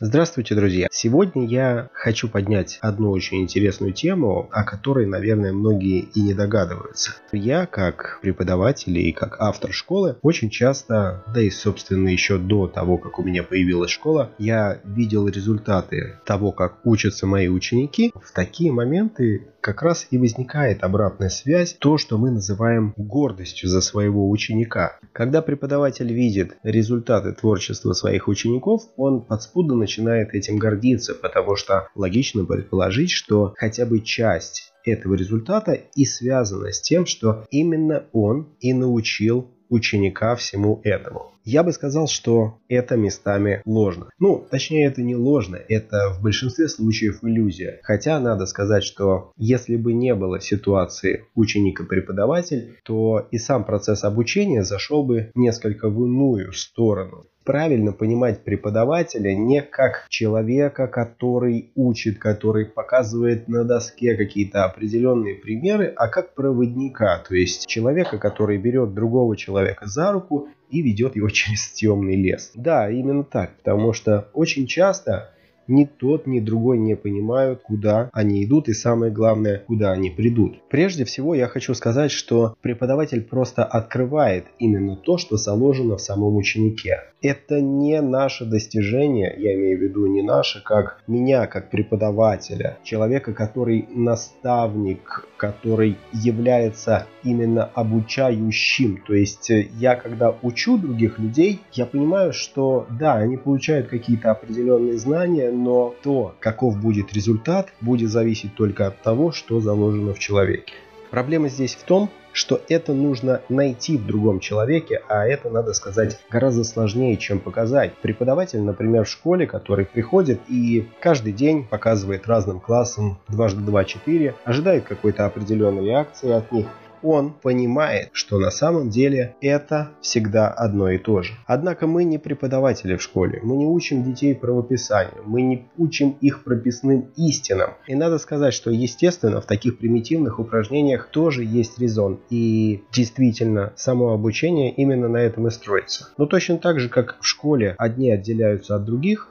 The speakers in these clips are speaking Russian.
Здравствуйте, друзья! Сегодня я хочу поднять одну очень интересную тему, о которой, наверное, многие и не догадываются. Я, как преподаватель и как автор школы, очень часто, да и, собственно, еще до того, как у меня появилась школа, я видел результаты того, как учатся мои ученики. В такие моменты как раз и возникает обратная связь, то, что мы называем гордостью за своего ученика. Когда преподаватель видит результаты творчества своих учеников, он подспудно начинает этим гордиться, потому что логично предположить, что хотя бы часть этого результата и связана с тем, что именно он и научил ученика всему этому. Я бы сказал, что это местами ложно. Ну, точнее, это не ложно, это в большинстве случаев иллюзия. Хотя надо сказать, что если бы не было ситуации ученик и преподаватель, то и сам процесс обучения зашел бы несколько в иную сторону правильно понимать преподавателя не как человека, который учит, который показывает на доске какие-то определенные примеры, а как проводника, то есть человека, который берет другого человека за руку и ведет его через темный лес. Да, именно так, потому что очень часто ни тот, ни другой не понимают, куда они идут и самое главное, куда они придут. Прежде всего я хочу сказать, что преподаватель просто открывает именно то, что заложено в самом ученике это не наше достижение, я имею в виду не наше, как меня, как преподавателя, человека, который наставник, который является именно обучающим. То есть э, я, когда учу других людей, я понимаю, что да, они получают какие-то определенные знания, но то, каков будет результат, будет зависеть только от того, что заложено в человеке. Проблема здесь в том, что это нужно найти в другом человеке, а это, надо сказать, гораздо сложнее, чем показать. Преподаватель, например, в школе, который приходит и каждый день показывает разным классам дважды два четыре, ожидает какой-то определенной реакции от них – он понимает, что на самом деле это всегда одно и то же. Однако мы не преподаватели в школе, мы не учим детей правописанию, мы не учим их прописным истинам. И надо сказать, что естественно в таких примитивных упражнениях тоже есть резон. И действительно, само обучение именно на этом и строится. Но точно так же, как в школе одни отделяются от других,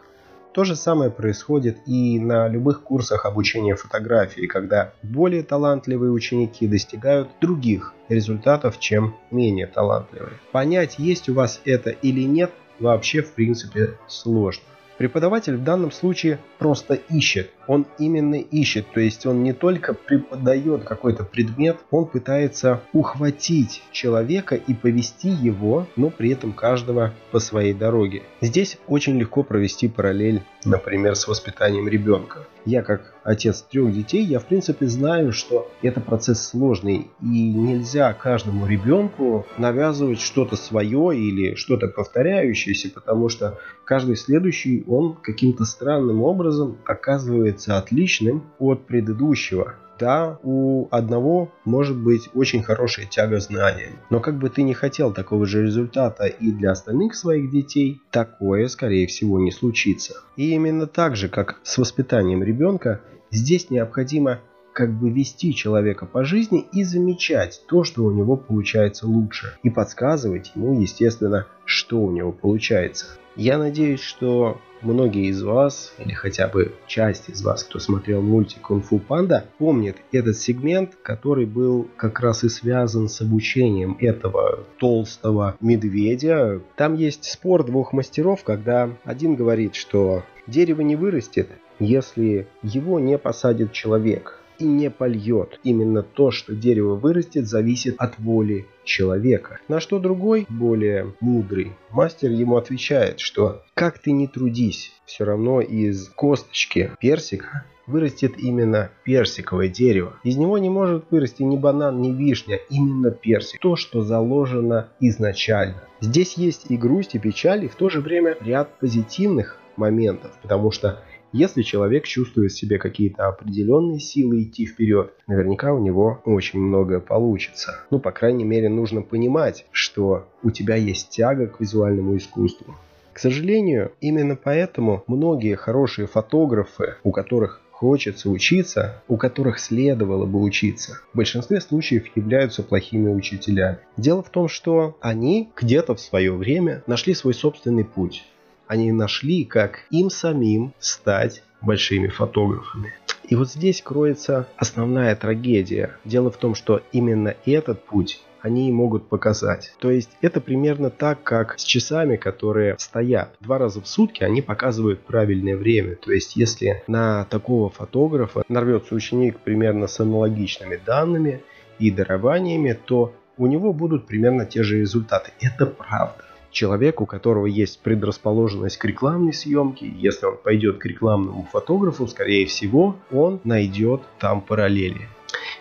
то же самое происходит и на любых курсах обучения фотографии, когда более талантливые ученики достигают других результатов, чем менее талантливые. Понять, есть у вас это или нет, вообще в принципе сложно. Преподаватель в данном случае просто ищет. Он именно ищет, то есть он не только преподает какой-то предмет, он пытается ухватить человека и повести его, но при этом каждого по своей дороге. Здесь очень легко провести параллель, например, с воспитанием ребенка я как отец трех детей, я в принципе знаю, что это процесс сложный и нельзя каждому ребенку навязывать что-то свое или что-то повторяющееся, потому что каждый следующий он каким-то странным образом оказывается отличным от предыдущего. Да, у одного может быть очень хорошая тяга знаниям, но как бы ты не хотел такого же результата и для остальных своих детей, такое скорее всего не случится. И именно так же, как с воспитанием ребенка, здесь необходимо как бы вести человека по жизни и замечать то, что у него получается лучше. И подсказывать ему, естественно, что у него получается. Я надеюсь, что многие из вас, или хотя бы часть из вас, кто смотрел мультик «Кунг-фу панда», помнит этот сегмент, который был как раз и связан с обучением этого толстого медведя. Там есть спор двух мастеров, когда один говорит, что дерево не вырастет, если его не посадит человек и не польет. Именно то, что дерево вырастет, зависит от воли человека. На что другой, более мудрый, мастер ему отвечает, что как ты не трудись, все равно из косточки персика вырастет именно персиковое дерево. Из него не может вырасти ни банан, ни вишня, именно персик. То, что заложено изначально. Здесь есть и грусть, и печаль, и в то же время ряд позитивных моментов, потому что если человек чувствует в себе какие-то определенные силы идти вперед, наверняка у него очень многое получится. Ну, по крайней мере, нужно понимать, что у тебя есть тяга к визуальному искусству. К сожалению, именно поэтому многие хорошие фотографы, у которых хочется учиться, у которых следовало бы учиться, в большинстве случаев являются плохими учителями. Дело в том, что они где-то в свое время нашли свой собственный путь Они нашли, как им самим стать большими фотографами. И вот здесь кроется основная трагедия. Дело в том, что именно этот путь они могут показать. То есть это примерно так, как с часами, которые стоят. Два раза в сутки они показывают правильное время. То есть если на такого фотографа нарвется ученик примерно с аналогичными данными и дарованиями, то у него будут примерно те же результаты. Это правда человек, у которого есть предрасположенность к рекламной съемке, если он пойдет к рекламному фотографу, скорее всего, он найдет там параллели.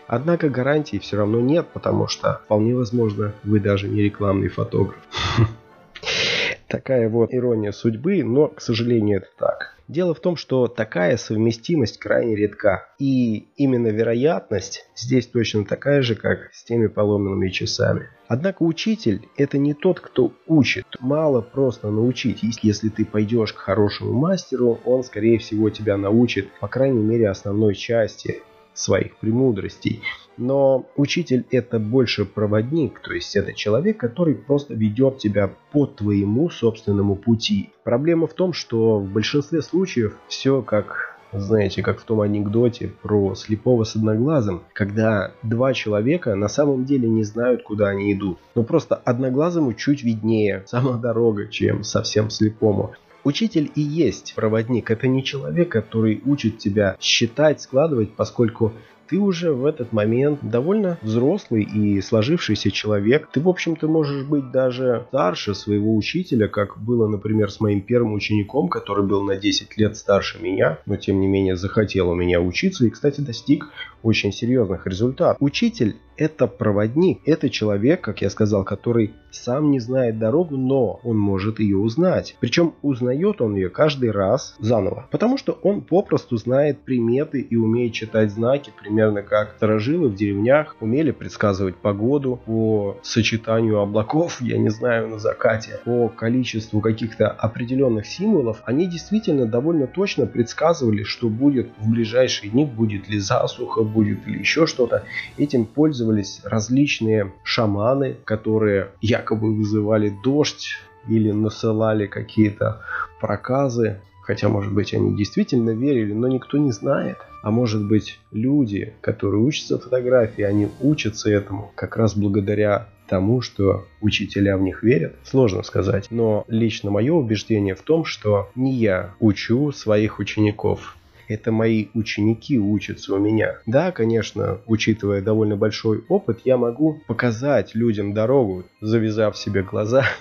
Однако гарантий все равно нет, потому что вполне возможно вы даже не рекламный фотограф. Такая вот ирония судьбы, но, к сожалению, это так. Дело в том, что такая совместимость крайне редка. И именно вероятность здесь точно такая же, как с теми поломанными часами. Однако учитель – это не тот, кто учит. Мало просто научить. Если ты пойдешь к хорошему мастеру, он, скорее всего, тебя научит, по крайней мере, основной части своих премудростей. Но учитель это больше проводник, то есть это человек, который просто ведет тебя по твоему собственному пути. Проблема в том, что в большинстве случаев все как знаете, как в том анекдоте про слепого с одноглазым, когда два человека на самом деле не знают, куда они идут. Но просто одноглазому чуть виднее сама дорога, чем совсем слепому. Учитель и есть проводник. Это не человек, который учит тебя считать, складывать, поскольку ты уже в этот момент довольно взрослый и сложившийся человек. Ты, в общем-то, можешь быть даже старше своего учителя, как было, например, с моим первым учеником, который был на 10 лет старше меня, но тем не менее захотел у меня учиться и, кстати, достиг очень серьезных результатов. Учитель это проводник, это человек, как я сказал, который сам не знает дорогу, но он может ее узнать. Причем узнает он ее каждый раз заново, потому что он попросту знает приметы и умеет читать знаки, примерно как сторожилы в деревнях умели предсказывать погоду по сочетанию облаков, я не знаю, на закате, по количеству каких-то определенных символов. Они действительно довольно точно предсказывали, что будет в ближайшие дни, будет ли засуха, будет ли еще что-то. Этим пользовались использовались различные шаманы, которые якобы вызывали дождь или насылали какие-то проказы. Хотя, может быть, они действительно верили, но никто не знает. А может быть, люди, которые учатся фотографии, они учатся этому как раз благодаря тому, что учителя в них верят, сложно сказать. Но лично мое убеждение в том, что не я учу своих учеников, это мои ученики учатся у меня. Да, конечно, учитывая довольно большой опыт, я могу показать людям дорогу, завязав себе глаза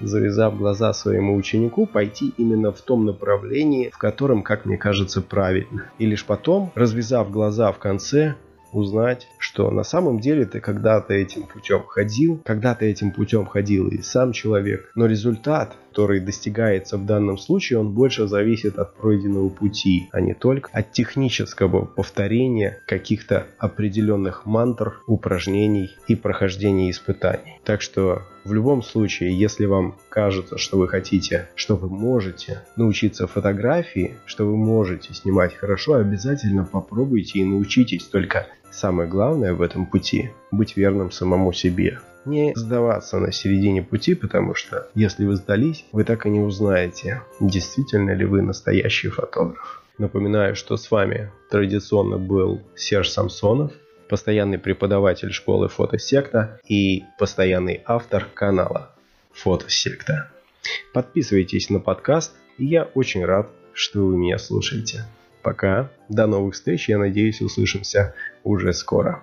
завязав глаза своему ученику, пойти именно в том направлении, в котором, как мне кажется, правильно. И лишь потом, развязав глаза в конце, узнать, что на самом деле ты когда-то этим путем ходил, когда-то этим путем ходил и сам человек, но результат, который достигается в данном случае, он больше зависит от пройденного пути, а не только от технического повторения каких-то определенных мантр, упражнений и прохождения испытаний. Так что в любом случае, если вам кажется, что вы хотите, что вы можете научиться фотографии, что вы можете снимать хорошо, обязательно попробуйте и научитесь. Только самое главное в этом пути – быть верным самому себе. Не сдаваться на середине пути, потому что если вы сдались, вы так и не узнаете, действительно ли вы настоящий фотограф. Напоминаю, что с вами традиционно был Серж Самсонов, постоянный преподаватель школы Фотосекта и постоянный автор канала Фотосекта. Подписывайтесь на подкаст, и я очень рад, что вы меня слушаете. Пока, до новых встреч, я надеюсь услышимся уже скоро.